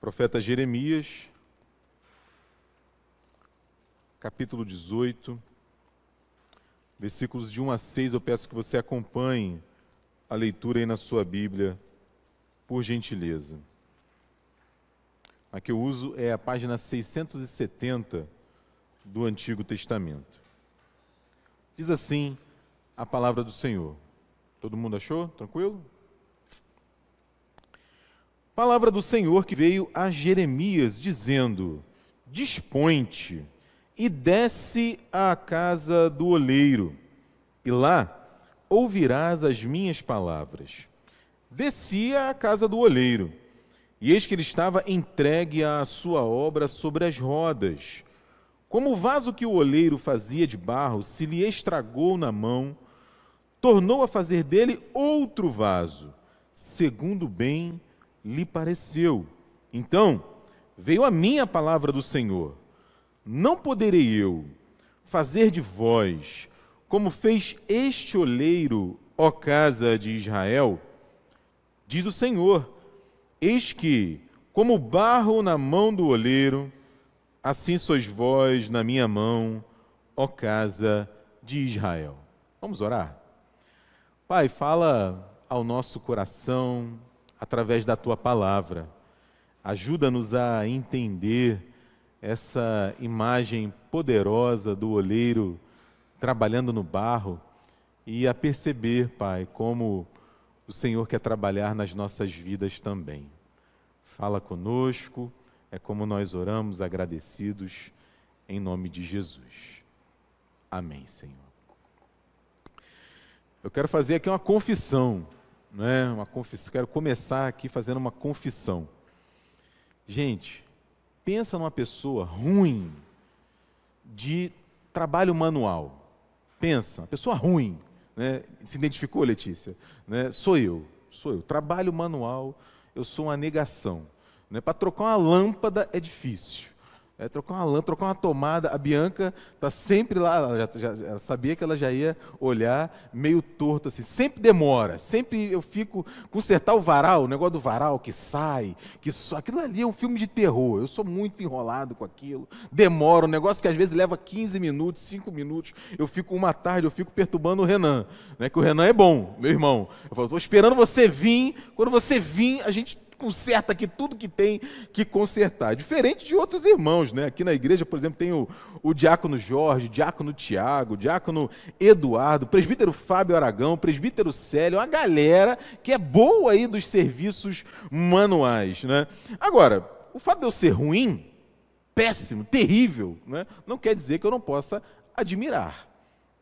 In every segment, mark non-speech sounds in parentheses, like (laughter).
Profeta Jeremias, capítulo 18, versículos de 1 a 6. Eu peço que você acompanhe a leitura aí na sua Bíblia, por gentileza. A que eu uso é a página 670 do Antigo Testamento. Diz assim a palavra do Senhor. Todo mundo achou? Tranquilo? Palavra do Senhor que veio a Jeremias, dizendo: Dispõe-te e desce à casa do oleiro, e lá ouvirás as minhas palavras. Descia à casa do oleiro, e eis que ele estava entregue à sua obra sobre as rodas. Como o vaso que o oleiro fazia de barro se lhe estragou na mão, tornou a fazer dele outro vaso, segundo bem lhe pareceu. Então veio a mim a palavra do Senhor: Não poderei eu fazer de vós como fez este oleiro, ó casa de Israel? Diz o Senhor: Eis que, como barro na mão do oleiro, assim sois vós na minha mão, ó casa de Israel. Vamos orar? Pai, fala ao nosso coração através da tua palavra. Ajuda-nos a entender essa imagem poderosa do oleiro trabalhando no barro e a perceber, Pai, como o Senhor quer trabalhar nas nossas vidas também. Fala conosco, é como nós oramos agradecidos em nome de Jesus. Amém, Senhor. Eu quero fazer aqui uma confissão, né? Uma confissão. Quero começar aqui fazendo uma confissão. Gente, pensa numa pessoa ruim de trabalho manual. Pensa, pessoa ruim, né? Se identificou, Letícia? Né? Sou eu, sou eu. Trabalho manual, eu sou uma negação. Né? Para trocar uma lâmpada é difícil. É, trocar uma lâmpada, trocar uma tomada. A Bianca está sempre lá, ela, já, já, ela sabia que ela já ia olhar meio torto assim. Sempre demora, sempre eu fico. Consertar o varal, o negócio do varal que sai, que só. Aquilo ali é um filme de terror. Eu sou muito enrolado com aquilo. Demora, um negócio que às vezes leva 15 minutos, 5 minutos. Eu fico uma tarde, eu fico perturbando o Renan. Né, que o Renan é bom, meu irmão. Eu falo, estou esperando você vir. Quando você vir, a gente conserta aqui tudo que tem que consertar. Diferente de outros irmãos, né? Aqui na igreja, por exemplo, tem o, o diácono Jorge, o diácono Tiago, o diácono Eduardo, o presbítero Fábio Aragão, o presbítero Célio, uma galera que é boa aí dos serviços manuais, né? Agora, o fato de eu ser ruim, péssimo, terrível, né? não quer dizer que eu não possa admirar.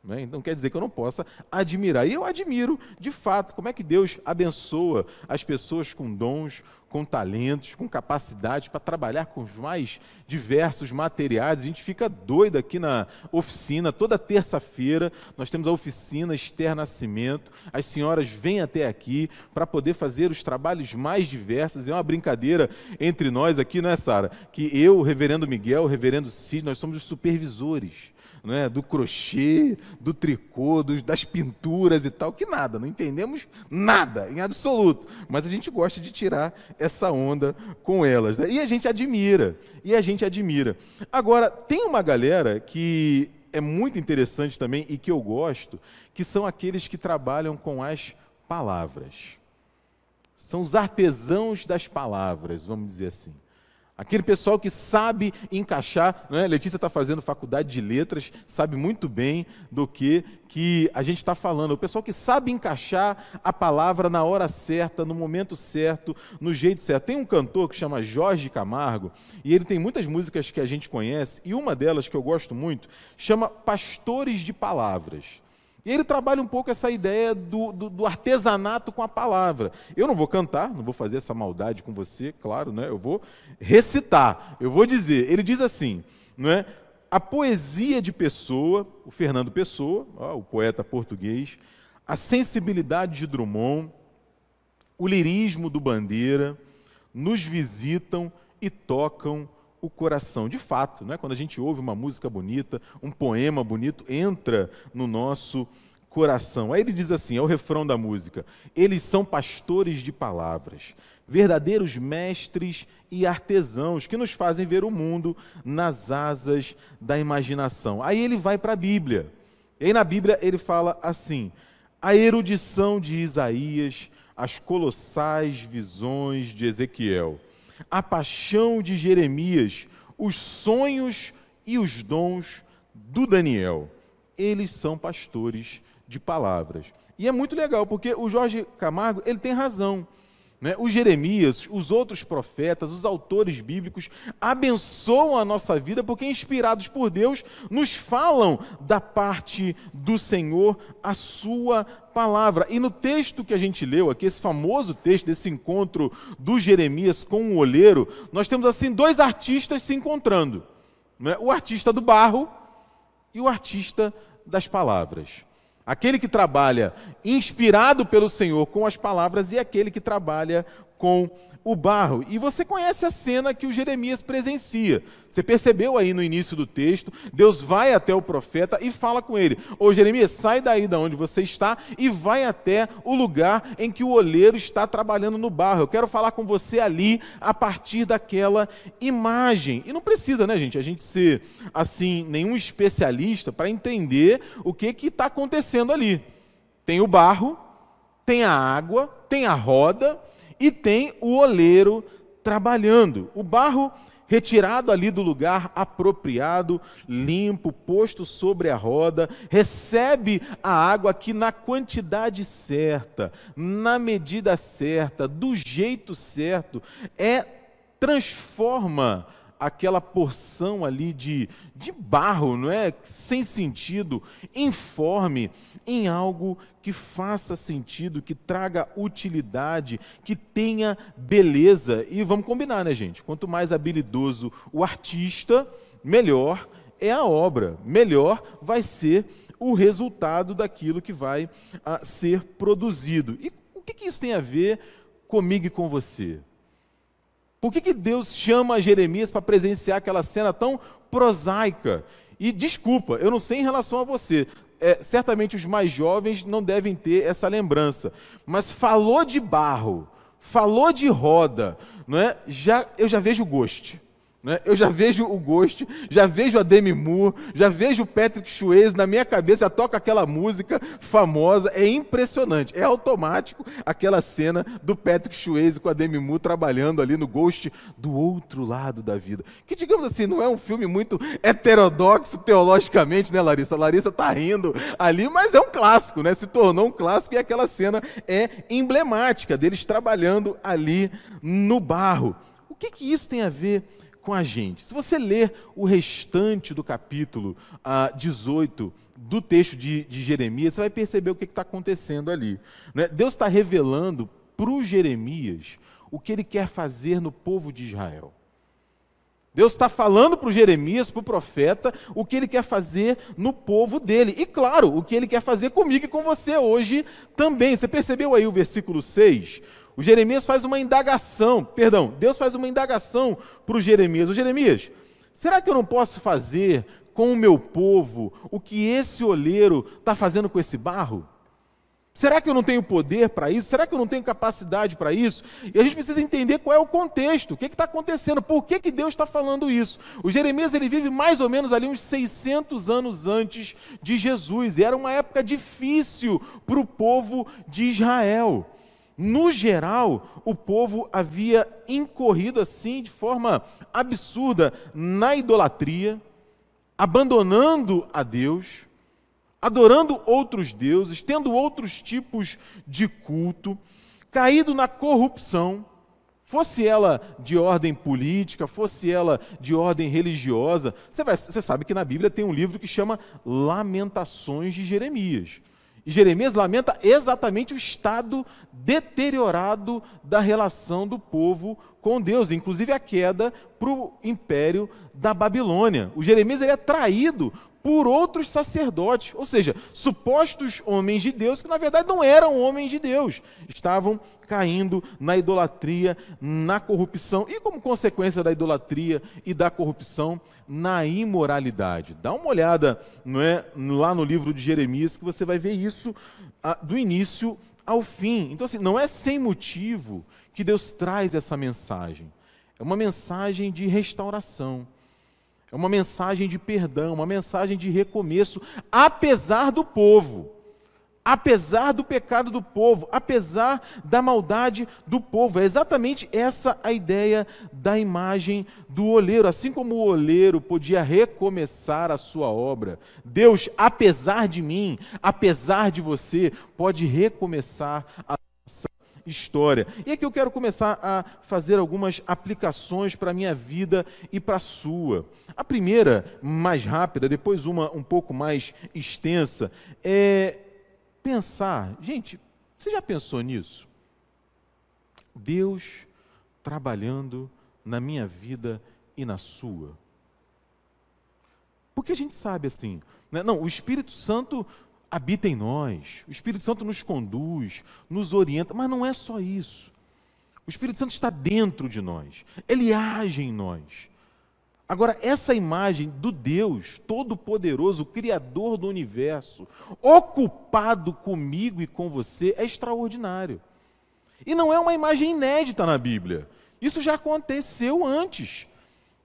Né? Então quer dizer que eu não possa admirar. E eu admiro, de fato, como é que Deus abençoa as pessoas com dons, com talentos, com capacidades para trabalhar com os mais diversos materiais. A gente fica doido aqui na oficina, toda terça-feira nós temos a oficina Esther Nascimento. As senhoras vêm até aqui para poder fazer os trabalhos mais diversos. É uma brincadeira entre nós aqui, não é, Sara? Que eu, o reverendo Miguel, o reverendo Cid, nós somos os supervisores né, do crochê, do tricô, do, das pinturas e tal, que nada, não entendemos nada, em absoluto. Mas a gente gosta de tirar essa onda com elas. Né? E a gente admira, e a gente admira. Agora, tem uma galera que é muito interessante também e que eu gosto, que são aqueles que trabalham com as palavras. São os artesãos das palavras, vamos dizer assim. Aquele pessoal que sabe encaixar, né? Letícia está fazendo faculdade de letras, sabe muito bem do que, que a gente está falando. O pessoal que sabe encaixar a palavra na hora certa, no momento certo, no jeito certo. Tem um cantor que chama Jorge Camargo, e ele tem muitas músicas que a gente conhece, e uma delas que eu gosto muito chama Pastores de Palavras. E ele trabalha um pouco essa ideia do, do, do, artesanato com a palavra. Eu não vou cantar, não vou fazer essa maldade com você, claro, né? eu vou recitar, eu vou dizer. Ele diz assim: não é? a poesia de Pessoa, o Fernando Pessoa, ó, o poeta português, a sensibilidade de Drummond, o lirismo do Bandeira, nos visitam e tocam o coração. De fato, né? quando a gente ouve uma música bonita, um poema bonito, entra no nosso coração. Aí ele diz assim: é o refrão da música. Eles são pastores de palavras, verdadeiros mestres e artesãos que nos fazem ver o mundo nas asas da imaginação. Aí ele vai para a Bíblia. E aí na Bíblia ele fala assim: a erudição de Isaías, as colossais visões de Ezequiel, a paixão de Jeremias, os sonhos e os dons do Daniel. Eles são pastores de palavras. E é muito legal, porque o Jorge Camargo, ele tem razão. Né? Os Jeremias, os outros profetas, os autores bíblicos abençoam a nossa vida porque, inspirados por Deus, nos falam da parte do Senhor a sua palavra. E no texto que a gente leu aqui, esse famoso texto desse encontro do Jeremias com o olheiro, nós temos assim dois artistas se encontrando: né? o artista do barro e o artista das palavras. Aquele que trabalha inspirado pelo Senhor com as palavras e aquele que trabalha com o barro. E você conhece a cena que o Jeremias presencia. Você percebeu aí no início do texto, Deus vai até o profeta e fala com ele: Ô Jeremias, sai daí da onde você está e vai até o lugar em que o oleiro está trabalhando no barro. Eu quero falar com você ali a partir daquela imagem. E não precisa, né, gente, a gente ser assim, nenhum especialista para entender o que está acontecendo ali. Tem o barro, tem a água, tem a roda e tem o oleiro trabalhando. O barro retirado ali do lugar apropriado, limpo, posto sobre a roda, recebe a água que na quantidade certa, na medida certa, do jeito certo, é transforma aquela porção ali de, de barro, não é? Sem sentido, informe em algo que faça sentido, que traga utilidade, que tenha beleza. E vamos combinar, né, gente? Quanto mais habilidoso o artista, melhor é a obra, melhor vai ser o resultado daquilo que vai a, ah, ser produzido. E o que, que isso tem a ver comigo e com você? Por que, que Deus chama Jeremias para presenciar aquela cena tão prosaica? E desculpa, eu não sei em relação a você, é, certamente os mais jovens não devem ter essa lembrança, mas falou de barro, falou de roda, não é? já, eu já vejo gosto. Né? Eu já vejo o Ghost, já vejo a Demi Moore, já vejo o Patrick Swayze, na minha cabeça já toca aquela música famosa, é impressionante, é automático aquela cena do Patrick Swayze com a Demi Moore trabalhando ali no Ghost do outro lado da vida. Que, digamos assim, não é um filme muito heterodoxo teologicamente, né, Larissa? A Larissa tá rindo ali, mas é um clássico, né? Se tornou um clássico e aquela cena é emblemática deles trabalhando ali no barro. O que, que isso tem a ver com a gente. Se você ler o restante do capítulo ah, 18 do texto de, de, Jeremias, você vai perceber o que está acontecendo ali. Né? Deus está revelando para o Jeremias o que ele quer fazer no povo de Israel. Deus está falando para o Jeremias, para o profeta, o que ele quer fazer no povo dele. E claro, o que ele quer fazer comigo e com você hoje também. Você percebeu aí o versículo 6? O Jeremias faz uma indagação, perdão, Deus faz uma indagação para o Jeremias. O Jeremias, será que eu não posso fazer com o meu povo o que esse olheiro está fazendo com esse barro? Será que eu não tenho poder para isso? Será que eu não tenho capacidade para isso? E a gente precisa entender qual é o contexto, o que está acontecendo, por que, que Deus está falando isso. O Jeremias ele vive mais ou menos ali uns 600 anos antes de Jesus, e era uma época difícil para o povo de Israel. No geral, o povo havia incorrido assim de forma absurda na idolatria, abandonando a Deus, adorando outros deuses, tendo outros tipos de culto, caído na corrupção, fosse ela de ordem política, fosse ela de ordem religiosa. Você, vai, você sabe que na Bíblia tem um livro que chama Lamentações de Jeremias. E Jeremias lamenta exatamente o estado deteriorado da relação do povo com Deus, inclusive a queda para o império da Babilônia. O Jeremias ele é traído por outros sacerdotes, ou seja, supostos homens de Deus que na verdade não eram homens de Deus, estavam caindo na idolatria, na corrupção e, como consequência da idolatria e da corrupção, na imoralidade. Dá uma olhada não é, lá no livro de Jeremias que você vai ver isso ah, do início ao fim. Então, assim, não é sem motivo que Deus traz essa mensagem. É uma mensagem de restauração é uma mensagem de perdão, uma mensagem de recomeço, apesar do povo, apesar do pecado do povo, apesar da maldade do povo. É exatamente essa a ideia da imagem do oleiro. Assim como o oleiro podia recomeçar a sua obra, Deus, apesar de mim, apesar de você, pode recomeçar a história. E aqui eu quero começar a fazer algumas aplicações para a minha vida e para a sua. A primeira, mais rápida, depois uma um pouco mais extensa, é pensar. Gente, você já pensou nisso? Deus trabalhando na minha vida e na sua. Porque a gente sabe assim, né? não, o Espírito Santo habita em nós, o Espírito Santo nos conduz, nos orienta, mas não é só isso. O Espírito Santo está dentro de nós, ele age em nós. Agora, essa imagem do Deus Todo-Poderoso, Criador do universo, ocupado comigo e com você, é extraordinário. E não é uma imagem inédita na Bíblia. Isso já aconteceu antes.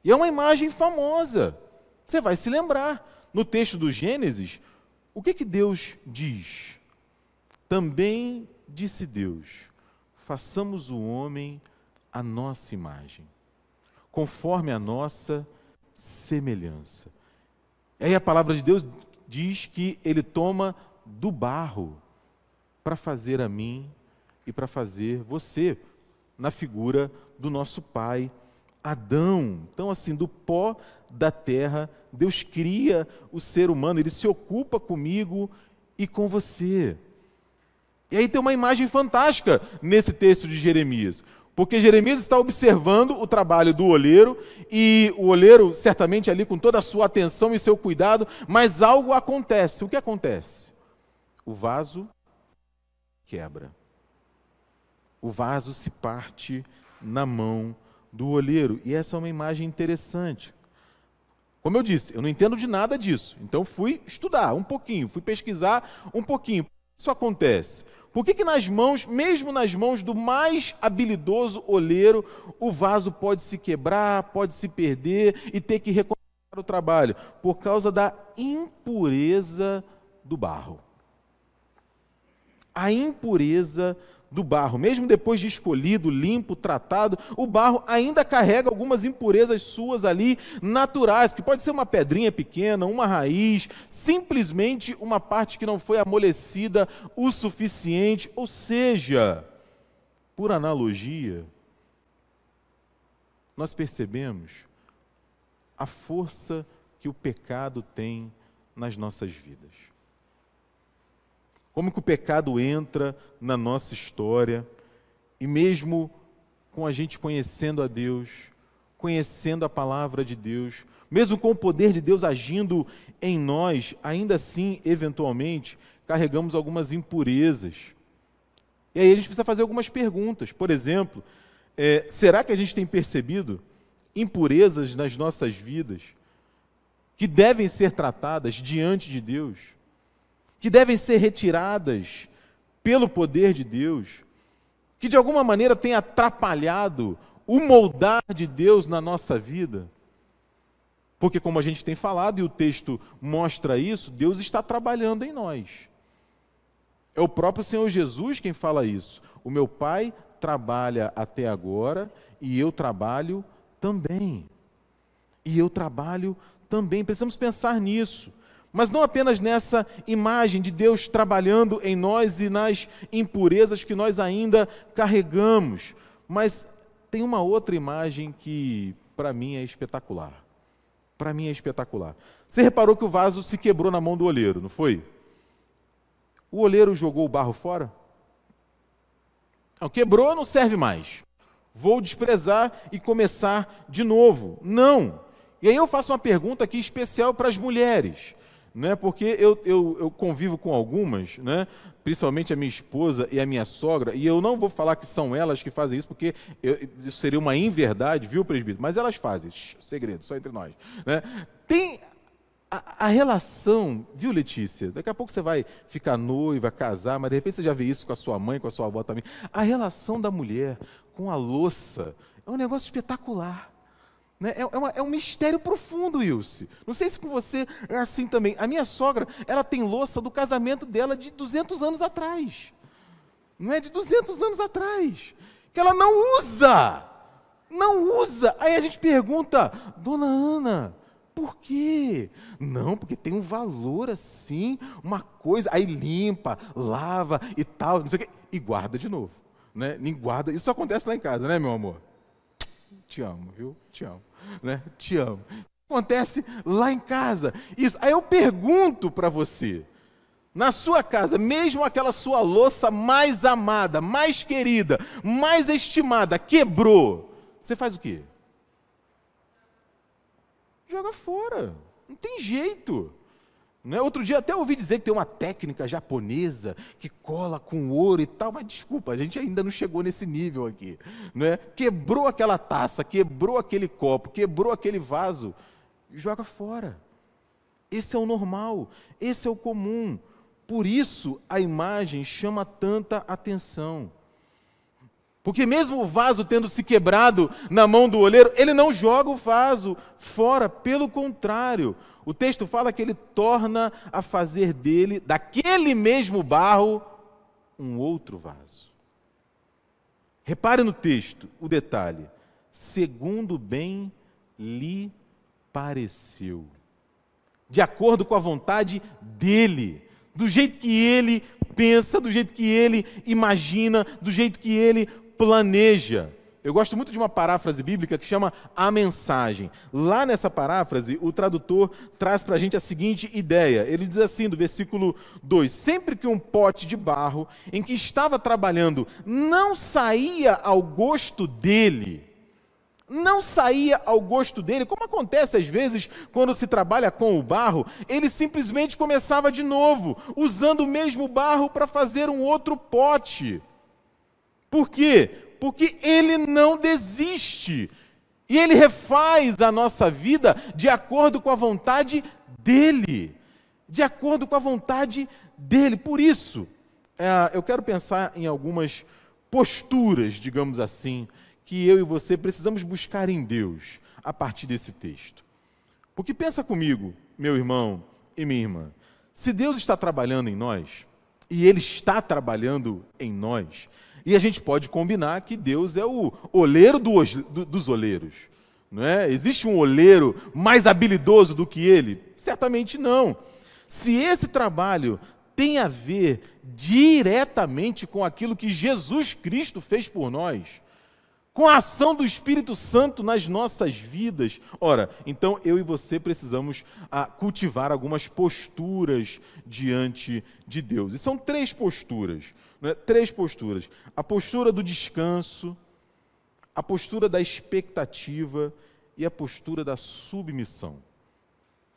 E é uma imagem famosa. Você vai se lembrar. No texto do Gênesis, o que, que Deus diz? Também disse Deus: façamos o homem a nossa imagem, conforme a nossa semelhança. Aí a palavra de Deus diz que ele toma do barro para fazer a mim e para fazer você, na figura do nosso pai Adão. Então, assim, do pó da terra, Deus cria o ser humano, ele se ocupa comigo e com você. E aí tem uma imagem fantástica nesse texto de Jeremias. Porque Jeremias está observando o trabalho do oleiro, e o oleiro, certamente ali com toda a sua atenção e seu cuidado, mas algo acontece. O que acontece? O vaso quebra. O vaso se parte na mão do olheiro. E essa é uma imagem interessante. Como eu disse, eu não entendo de nada disso. Então fui estudar um pouquinho, fui pesquisar um pouquinho. Isso acontece. Por que, que nas mãos, mesmo nas mãos do mais habilidoso oleiro, o vaso pode se quebrar, pode se perder e ter que recomeçar o trabalho? Por causa da impureza do barro. A impureza do barro. Mesmo depois de escolhido, limpo, tratado, o barro ainda carrega algumas impurezas suas ali naturais, que pode ser uma pedrinha pequena, uma raiz, simplesmente uma parte que não foi amolecida o suficiente. Ou seja, por analogia, nós percebemos a força que o pecado tem nas nossas vidas. Como que o pecado entra na nossa história e mesmo com a gente conhecendo a Deus, conhecendo a palavra de Deus, mesmo com o poder de Deus agindo em nós, ainda assim, eventualmente, carregamos algumas impurezas. E aí a gente precisa fazer algumas perguntas. Por exemplo, é, será que a gente tem percebido impurezas nas nossas vidas que devem ser tratadas diante de Deus? Que devem ser retiradas pelo poder de Deus, que de alguma maneira tem atrapalhado o moldar de Deus na nossa vida. Porque, como a gente tem falado, e o texto mostra isso, Deus está trabalhando em nós. É o próprio Senhor Jesus quem fala isso. O meu Pai trabalha até agora e eu trabalho também. E eu trabalho também. Precisamos pensar nisso. Mas não apenas nessa imagem de Deus trabalhando em nós e nas impurezas que nós ainda carregamos, mas tem uma outra imagem que para mim é espetacular. Para mim é espetacular. Você reparou que o vaso se quebrou na mão do oleiro, não foi? O oleiro jogou o barro fora? Não, quebrou, não serve mais. Vou desprezar e começar de novo. Não. E aí eu faço uma pergunta aqui especial para as mulheres. Né? porque eu, eu, eu convivo com algumas, né? principalmente a minha esposa e a minha sogra, e eu não vou falar que são elas que fazem isso, porque eu, isso seria uma inverdade, viu, presbítero? Mas elas fazem, Shhh, segredo, só entre nós. Né? Tem a, a, relação, viu, Letícia? Daqui a pouco você vai ficar noiva, casar, mas de repente você já vê isso com a sua mãe, com a sua avó também. A relação da mulher com a louça é um negócio espetacular. Né? É, é, uma, é, um mistério profundo, Ilse. Não sei se com você é assim também. A minha sogra, ela tem louça do casamento dela de 200 anos atrás. Não é de 200 anos atrás. Que ela não usa. Não usa. Aí a gente pergunta, dona Ana, por quê? Não, porque tem um valor assim, uma coisa. Aí limpa, lava e tal, não sei o quê. E guarda de novo. Né? Nem guarda. Isso acontece lá em casa, né, meu amor? Te amo, viu? Te amo né? Te amo. Acontece lá em casa. Isso. Aí eu pergunto para você, na sua casa, mesmo aquela sua louça mais amada, mais querida, mais estimada, quebrou, você faz o quê? Joga fora. Não tem jeito. Né? Outro dia até ouvi dizer que tem uma técnica japonesa que cola com ouro e tal, mas desculpa, a gente ainda não chegou nesse nível aqui. Né? Quebrou aquela taça, quebrou aquele copo, quebrou aquele vaso, joga fora. Esse é o normal, esse é o comum. Por isso a imagem chama tanta atenção. Porque mesmo o vaso tendo se quebrado na mão do oleiro, ele não joga o vaso fora, pelo contrário, o texto fala que ele torna a fazer dele, daquele mesmo barro, um outro vaso. Repare no texto o detalhe. Segundo bem lhe pareceu. De acordo com a vontade dele. Do jeito que ele pensa, do jeito que ele imagina, do jeito que ele planeja. Eu gosto muito de uma paráfrase bíblica que chama a mensagem. Lá nessa paráfrase, o tradutor traz para a gente a seguinte ideia. Ele diz assim, do versículo 2: Sempre que um pote de barro em que estava trabalhando não saía ao gosto dele, não saía ao gosto dele, como acontece às vezes quando se trabalha com o barro, ele simplesmente começava de novo, usando o mesmo barro para fazer um outro pote. Por quê? Porque Ele não desiste. E Ele refaz a nossa vida de acordo com a vontade dEle. De acordo com a vontade dEle. Por isso, é, eu quero pensar em algumas posturas, digamos assim, que eu e você precisamos buscar em Deus a partir desse texto. Porque pensa comigo, meu irmão e minha irmã, se Deus está trabalhando em nós, e Ele está trabalhando em nós, e a gente pode combinar que Deus é o oleiro do, do, dos oleiros. Não é? Existe um oleiro mais habilidoso do que ele? Certamente não. Se esse trabalho tem a ver diretamente com aquilo que Jesus Cristo fez por nós, com a ação do Espírito Santo nas nossas vidas. Ora, então eu e você precisamos ah, cultivar algumas posturas diante de Deus. E são três posturas né, três posturas: a postura do descanso, a postura da expectativa e a postura da submissão.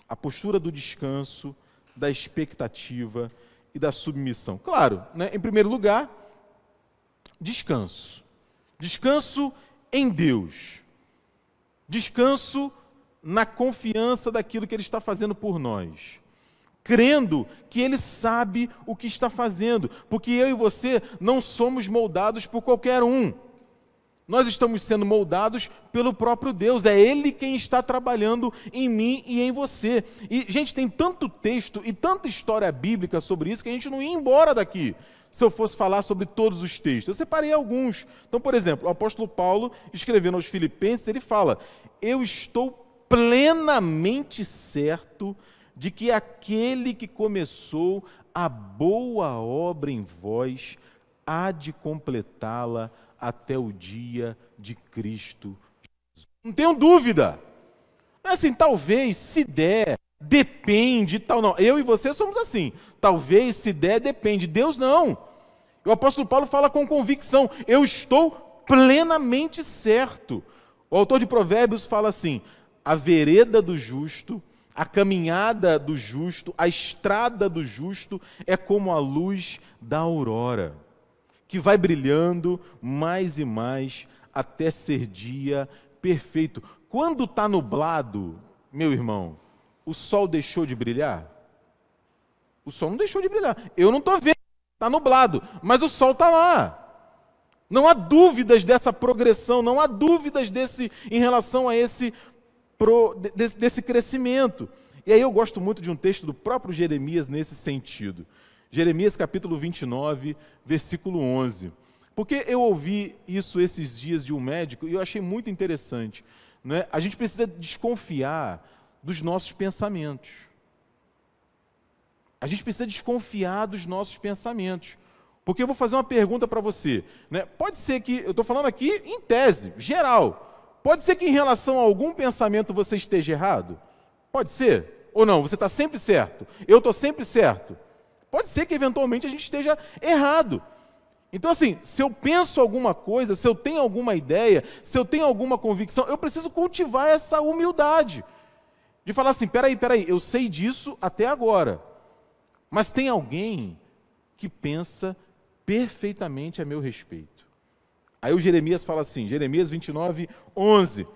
A postura do descanso, da expectativa e da submissão. Claro, né, em primeiro lugar, descanso. Descanso em Deus. Descanso na confiança daquilo que Ele está fazendo por nós crendo que Ele sabe o que está fazendo, porque eu e você não somos moldados por qualquer um. Nós estamos sendo moldados pelo próprio Deus, é Ele quem está trabalhando em mim e em você. E, gente, tem tanto texto e tanta história bíblica sobre isso que a gente não ia embora daqui se eu fosse falar sobre todos os textos. Eu separei alguns. Então, por exemplo, o apóstolo Paulo, escrevendo aos Filipenses, ele fala: Eu estou plenamente certo de que aquele que começou a boa obra em vós há de completá-la até o dia de Cristo Jesus. Não tenho dúvida. É assim, talvez, se der, depende, tal, não. Eu e você somos assim. Talvez, se der, depende. Deus não. O apóstolo Paulo fala com convicção: eu estou plenamente certo. O autor de Provérbios fala assim: a vereda do justo A caminhada do justo, a estrada do justo é como a luz da aurora, que vai brilhando mais e mais até ser dia perfeito. Quando está nublado, meu irmão, o sol deixou de brilhar? O sol não deixou de brilhar. Eu não estou vendo, está nublado, mas o sol está lá. Não há dúvidas dessa progressão, não há dúvidas desse em relação a esse pro, desse, desse crescimento. E aí eu gosto muito de um texto do próprio Jeremias nesse sentido. Jeremias capítulo 29, versículo 11. Porque eu ouvi isso esses dias de um médico e eu achei muito interessante. Né? A gente precisa desconfiar dos nossos pensamentos. A gente precisa desconfiar dos nossos pensamentos. Porque eu vou fazer uma pergunta para você. Né? Pode ser que, eu estou falando aqui em tese, geral. Pode ser que em relação a algum pensamento você esteja errado? Pode ser? Ou não? Você está sempre certo? Eu estou sempre certo? Pode ser que eventualmente a gente esteja errado. Então, assim, se eu penso alguma coisa, se eu tenho alguma ideia, se eu tenho alguma convicção, eu preciso cultivar essa humildade. De falar assim: peraí, peraí, eu sei disso até agora. Mas tem alguém que pensa perfeitamente a meu respeito. Aí o Jeremias fala assim, Jeremias 29, 11: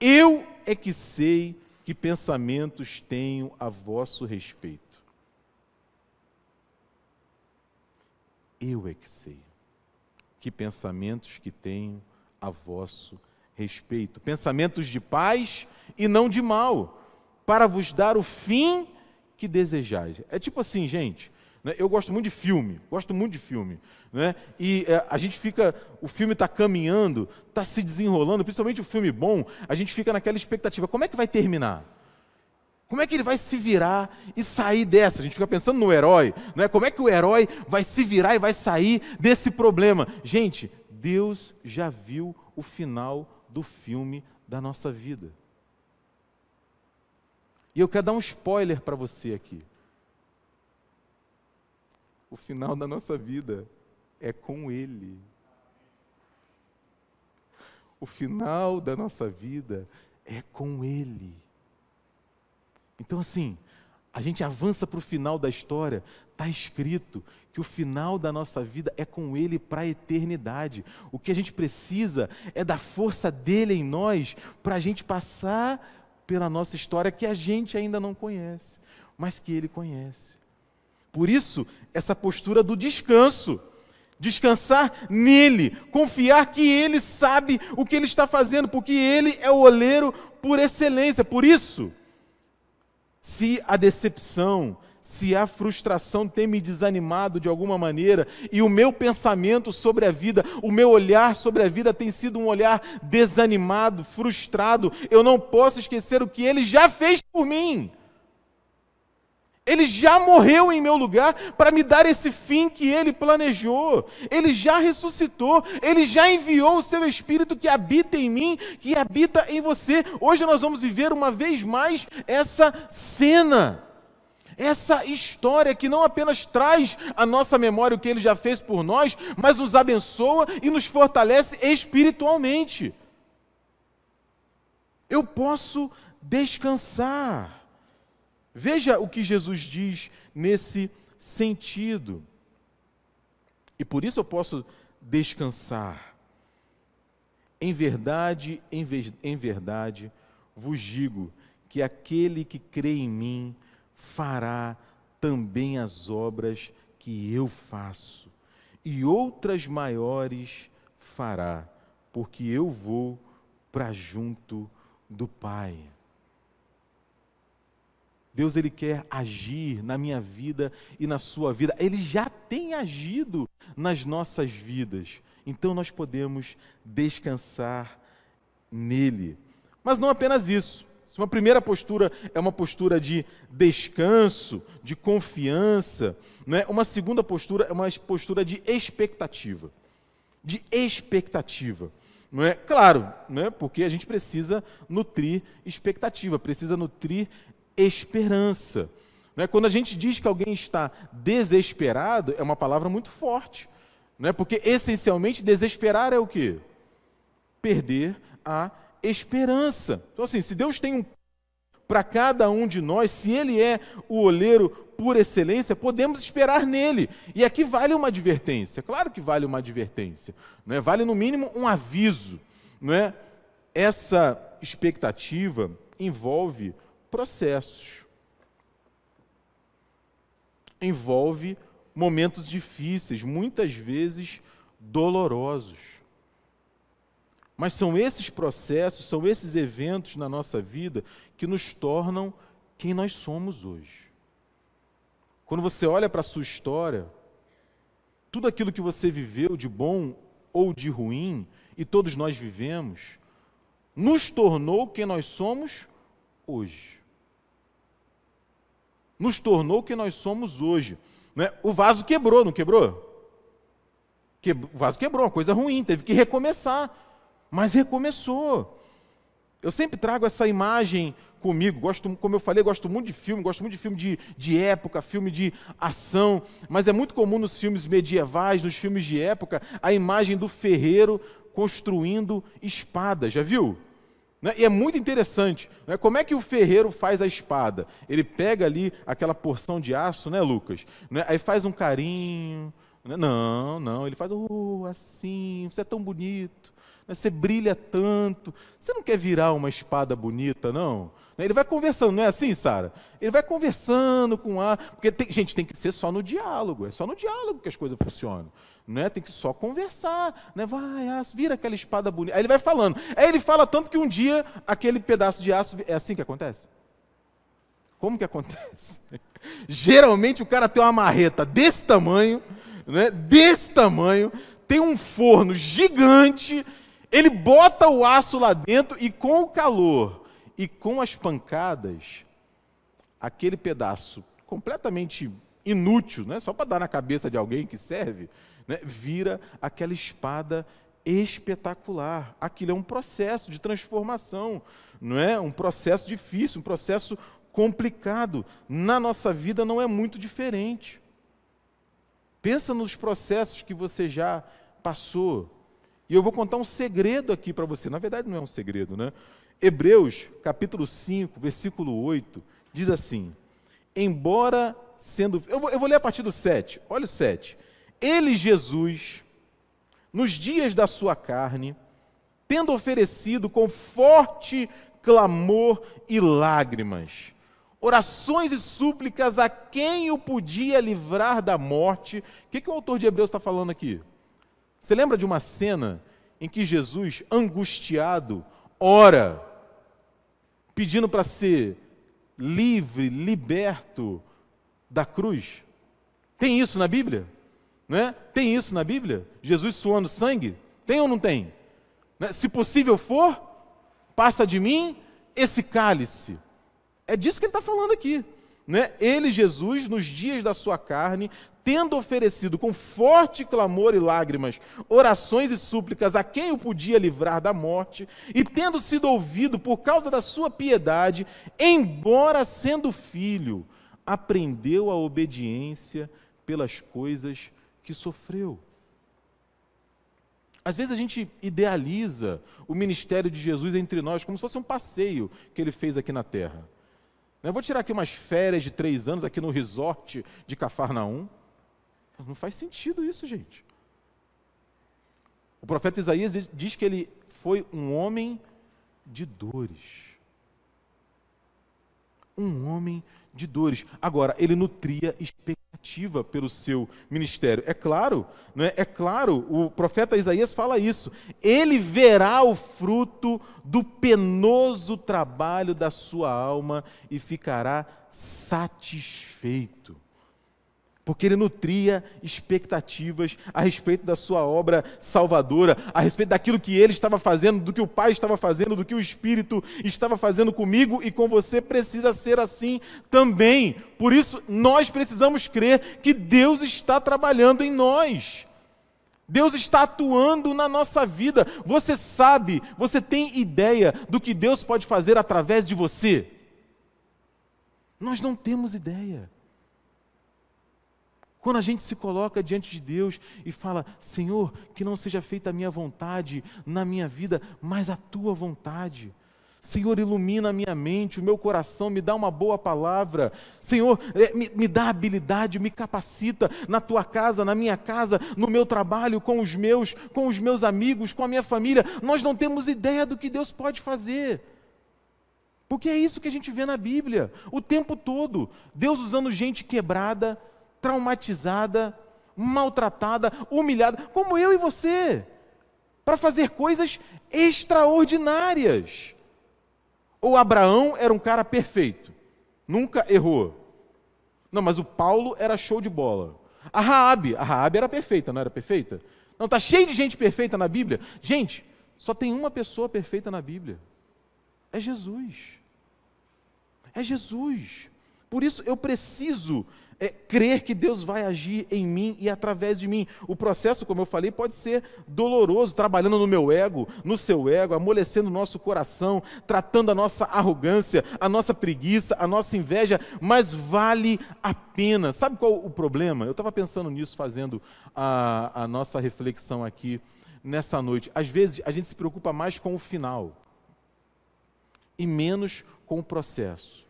Eu é que sei que pensamentos tenho a vosso respeito. Eu é que sei que pensamentos que tenho a vosso respeito. Pensamentos de paz e não de mal, para vos dar o fim que desejais. É tipo assim, gente, né? Eu gosto muito de filme, gosto muito de filme. Né? E é, a gente fica, o filme está caminhando, está se desenrolando, principalmente o filme bom, a gente fica naquela expectativa: como é que vai terminar? Como é que ele vai se virar e sair dessa? A gente fica pensando no herói, não é? Como é que o herói vai se virar e vai sair desse problema? Gente, Deus já viu o final do filme da nossa vida. E eu quero dar um spoiler para você aqui. O final da nossa vida é com Ele. O final da nossa vida é com Ele. Então, assim, a gente avança para o final da história, está escrito que o final da nossa vida é com Ele para a eternidade. O que a gente precisa é da força dele em nós para a gente passar pela nossa história que a gente ainda não conhece, mas que Ele conhece. Por isso, essa postura do descanso. Descansar nele, confiar que ele sabe o que ele está fazendo, porque ele é o oleiro por excelência. Por isso, se a decepção, se a frustração tem me desanimado de alguma maneira e o meu pensamento sobre a vida, o meu olhar sobre a vida tem sido um olhar desanimado, frustrado, eu não posso esquecer o que ele já fez por mim. Ele já morreu em meu lugar para me dar esse fim que ele planejou. Ele já ressuscitou. Ele já enviou o seu Espírito que habita em mim, que habita em você. Hoje nós vamos viver uma vez mais essa cena. Essa história que não apenas traz à nossa memória o que ele já fez por nós, mas nos abençoa e nos fortalece espiritualmente. Eu posso descansar. Veja o que Jesus diz nesse sentido. E por isso eu posso descansar. Em verdade, em, em verdade, vos digo que aquele que crê em mim fará também as obras que eu faço, e outras maiores fará, porque eu vou para junto do Pai. Deus ele quer agir na minha vida e na sua vida. Ele já tem agido nas nossas vidas. Então nós podemos descansar nele. Mas não apenas isso. Uma primeira postura é uma postura de descanso, de confiança. Né? Uma segunda postura é uma postura de expectativa. De expectativa. Não é? Claro, né? porque a gente precisa nutrir expectativa, precisa nutrir esperança. Não é? Quando a gente diz que alguém está desesperado, é uma palavra muito forte. Não é? Porque essencialmente desesperar é o quê? Perder a esperança. Então, assim, se Deus tem um para cada um de nós, se ele é o oleiro por excelência, podemos esperar nele. E aqui vale uma advertência, claro que vale uma advertência, não é? vale no mínimo um aviso. Não é? Essa expectativa envolve processos, envolve momentos difíceis, muitas vezes dolorosos. Mas são esses processos, são esses eventos na nossa vida que nos tornam quem nós somos hoje. Quando você olha para a sua história, tudo aquilo que você viveu de bom ou de ruim, e todos nós vivemos, nos tornou quem nós somos hoje. Nos tornou quem nós somos hoje. Né? O vaso quebrou, não quebrou? o vaso quebrou, uma coisa ruim, teve que recomeçar mas recomeçou. Eu sempre trago essa imagem comigo. Gosto, como eu falei, gosto muito de filme, gosto muito de filme de, de época, filme de ação, mas é muito comum nos filmes medievais, nos filmes de época, a imagem do ferreiro construindo espadas. Já viu? Né? E é muito interessante. Né? Como é que o ferreiro faz a espada? Ele pega ali aquela porção de aço, né, Lucas? Né? Aí faz um carinho. Né? Não, não, ele faz oh, assim, você é tão bonito você brilha tanto. Você não quer virar uma espada bonita, não? Ele vai conversando, não é assim, Sara? Ele vai conversando com a. Porque, tem, gente, tem que ser só no diálogo. É só no diálogo que as coisas funcionam. Não é? Tem que só conversar. Né? Vai, aço, vira aquela espada bonita. Aí ele vai falando. Aí ele fala tanto que um dia aquele pedaço de aço. É assim que acontece? Como que acontece? (laughs) Geralmente o cara tem uma marreta desse tamanho, né? desse tamanho, tem um forno gigante ele bota o aço lá dentro e com o calor e com as pancadas, aquele pedaço completamente inútil, né, só para dar na cabeça de alguém que serve, né, vira aquela espada espetacular. Aquilo é um processo de transformação, não é? Um processo difícil, um processo complicado. Na nossa vida não é muito diferente. Pensa nos processos que você já passou. E eu vou contar um segredo aqui para você. Na verdade, não é um segredo, né? Hebreus, capítulo 5, versículo 8, diz assim: Embora sendo. Eu vou, eu vou ler a partir do 7. Olha o 7. Ele, Jesus, nos dias da sua carne, tendo oferecido com forte clamor e lágrimas, orações e súplicas a quem o podia livrar da morte. O que, que o autor de Hebreus está falando aqui? Você lembra de uma cena em que Jesus, angustiado, ora, pedindo para ser livre, liberto da cruz? Tem isso na Bíblia? Né? Tem isso na Bíblia? Jesus suando sangue? Tem ou não tem? Né? Se possível for, passa de mim esse cálice. É disso que ele está falando aqui. Né? Ele, Jesus, nos dias da sua carne, tendo oferecido com forte clamor e lágrimas orações e súplicas a quem o podia livrar da morte, e tendo sido ouvido por causa da sua piedade, embora sendo filho, aprendeu a obediência pelas coisas que sofreu. Às vezes a gente idealiza o ministério de Jesus entre nós como se fosse um passeio que ele fez aqui na terra. Eu vou tirar aqui umas férias de três anos aqui no resort de Cafarnaum. Não faz sentido isso, gente. O profeta Isaías diz que ele foi um homem de dores. Um homem de dores. Agora, ele nutria expectativa pelo seu ministério. É claro, não é? é claro, o profeta Isaías fala isso. Ele verá o fruto do penoso trabalho da sua alma e ficará satisfeito porque ele nutria expectativas a respeito da sua obra salvadora, a respeito daquilo que ele estava fazendo, do que o Pai estava fazendo, do que o Espírito estava fazendo comigo e com você, precisa ser assim também. Por isso, nós precisamos crer que Deus está trabalhando em nós. Deus está atuando na nossa vida. Você sabe, você tem ideia do que Deus pode fazer através de você? Nós não temos ideia. Quando a gente se coloca diante de Deus e fala: Senhor, que não seja feita a minha vontade na minha vida, mas a tua vontade. Senhor, ilumina a minha mente, o meu coração, me dá uma boa palavra. Senhor, é, me, me, dá habilidade, me capacita na tua casa, na minha casa, no meu trabalho, com os meus, com os meus amigos, com a minha família. Nós não temos ideia do que Deus pode fazer. Porque é isso que a gente vê na Bíblia, o tempo todo. Deus usando gente quebrada, traumatizada, maltratada, humilhada, como eu e você, para fazer coisas extraordinárias. Ou Abraão era um cara perfeito, nunca errou. Não, mas o Paulo era show de bola. A Raabe, a Raabe era perfeita, não era perfeita? Não, está cheio de gente perfeita na Bíblia. Gente, só tem uma pessoa perfeita na Bíblia. É Jesus. É Jesus. Por isso eu preciso é crer que Deus vai agir em mim e através de mim. O processo, como eu falei, pode ser doloroso, trabalhando no meu ego, no seu ego, amolecendo o nosso coração, tratando a nossa arrogância, a nossa preguiça, a nossa inveja, mas vale a pena. Sabe qual o problema? Eu estava pensando nisso, fazendo a, a nossa reflexão aqui nessa noite. Às vezes a gente se preocupa mais com o final e menos com o processo.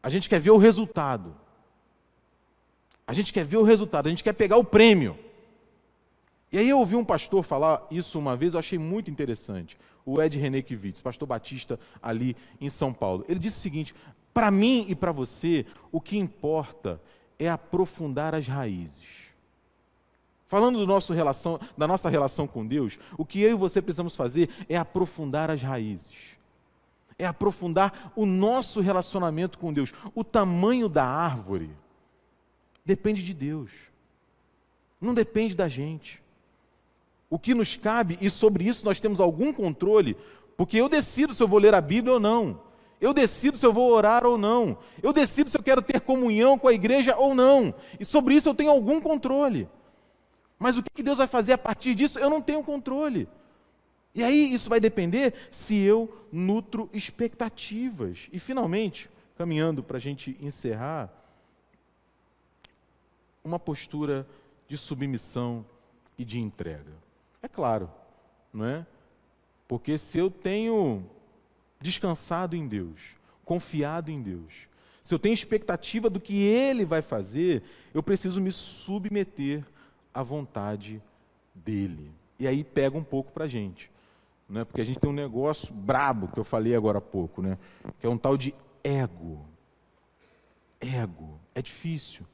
A gente quer ver o resultado. A gente quer ver o resultado, a gente quer pegar o prêmio. E aí eu ouvi um pastor falar isso uma vez, eu achei muito interessante. O Ed René Kivitz, pastor batista ali em São Paulo. Ele disse o seguinte: para mim e para você, o que importa é aprofundar as raízes. Falando relação, da nossa relação com Deus, o que eu e você precisamos fazer é aprofundar as raízes. É aprofundar o nosso relacionamento com Deus. O tamanho da árvore depende de Deus, não depende da gente. O que nos cabe, e sobre isso nós temos algum controle, porque eu decido se eu vou ler a Bíblia ou não, eu decido se eu vou orar ou não, eu decido se eu quero ter comunhão com a igreja ou não, e sobre isso eu tenho algum controle. Mas o que Deus vai fazer a partir disso, eu não tenho controle. E aí isso vai depender se eu nutro expectativas. E finalmente, caminhando para a gente encerrar, uma postura de submissão e de entrega. É claro, não é? Porque se eu tenho descansado em Deus, confiado em Deus, se eu tenho expectativa do que Ele vai fazer, eu preciso me submeter à vontade dEle. E aí pega um pouco para a gente, não é? porque a gente tem um negócio brabo, que eu falei agora há pouco, né? que é um tal de ego. Ego. É difícil.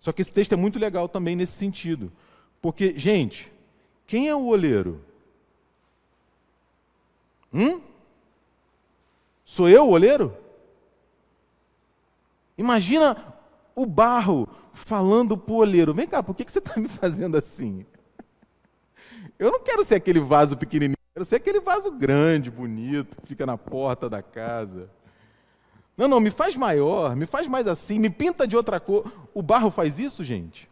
Só que esse texto é muito legal também nesse sentido. Porque, gente, quem é o oleiro? Hum? Sou eu o oleiro? Imagina o barro falando para o oleiro: Vem cá, por que, que você está me fazendo assim? (laughs) Eu não quero ser aquele vaso pequenininho, quero ser aquele vaso grande, bonito, que fica na porta da casa. Não, não, me faz maior, me faz mais assim, me pinta de outra cor. O barro faz isso, gente?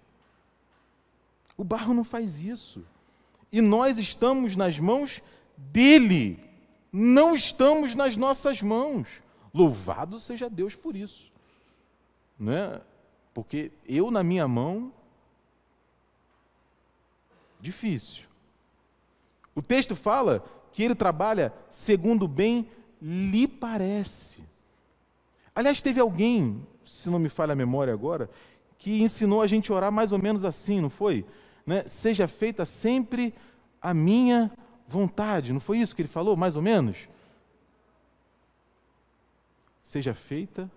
O barro não faz isso. E nós estamos nas mãos dele, não estamos nas nossas mãos. Louvado seja Deus por isso. Né? Porque eu na minha mão, difícil. O texto fala que ele trabalha segundo bem lhe parece. Aliás, teve alguém, se não me falha a memória agora, que ensinou a gente a orar mais ou menos assim, não foi? Né? Seja feita sempre a minha vontade, não foi isso que ele falou, mais ou menos? Seja feita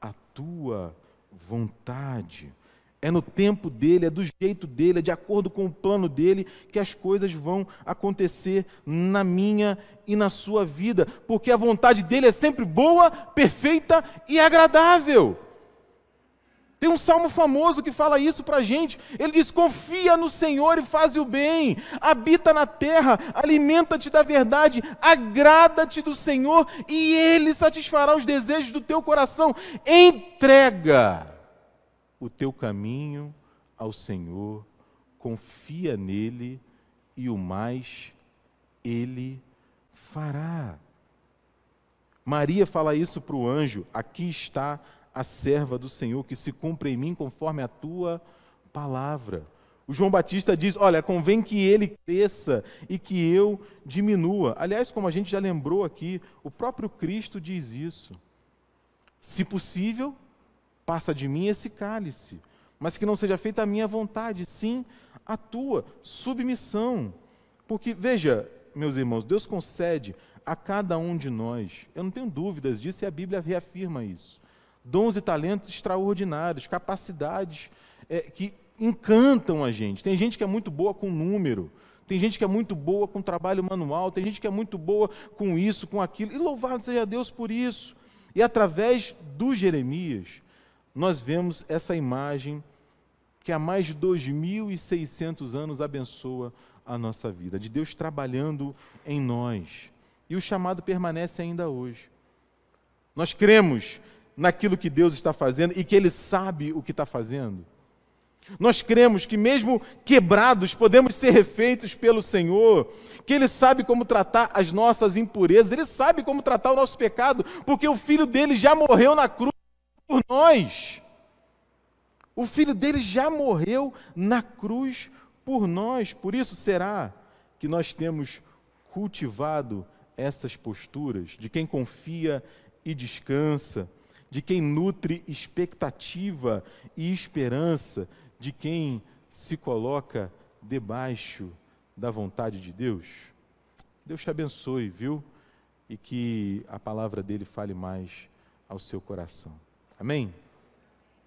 a tua vontade. É no tempo dele, é do jeito dele, é de acordo com o plano dele que as coisas vão acontecer na minha e na sua vida, porque a vontade dele é sempre boa, perfeita e agradável. Tem um salmo famoso que fala isso para a gente. Ele diz: Confia no Senhor e faz o bem, habita na terra, alimenta-te da verdade, agrada-te do Senhor e Ele satisfará os desejos do teu coração. Entrega o teu caminho ao Senhor, confia nele e o mais ele fará. Maria fala isso para o anjo: aqui está a serva do Senhor, que se cumpre em mim conforme a tua palavra. O João Batista diz: Olha, convém que ele cresça e que eu diminua. Aliás, como a gente já lembrou aqui, o próprio Cristo diz isso. Se possível, passa de mim esse cálice, mas que não seja feita a minha vontade, sim a tua. Submissão. Porque, veja, meus irmãos, Deus concede a cada um de nós, eu não tenho dúvidas disso e a Bíblia reafirma isso. Dons e talentos extraordinários, capacidades é, que encantam a gente. Tem gente que é muito boa com número, tem gente que é muito boa com trabalho manual, tem gente que é muito boa com isso, com aquilo, e louvado seja Deus por isso. E através do Jeremias, nós vemos essa imagem que há mais de 2.600 anos abençoa a nossa vida, de Deus trabalhando em nós. E o chamado permanece ainda hoje. Nós cremos naquilo que Deus está fazendo e que Ele sabe o que está fazendo. Nós cremos que, mesmo quebrados, podemos ser refeitos pelo Senhor, que Ele sabe como tratar as nossas impurezas, Ele sabe como tratar o nosso pecado, porque o Filho dele já morreu na cruz por nós. O Filho dele já morreu na cruz por nós, por isso será que nós temos cultivado essas posturas de quem confia e descansa, de quem nutre expectativa e esperança, de quem se coloca debaixo da vontade de Deus? Deus te abençoe, viu? E que a palavra dele fale mais ao seu coração. Amém?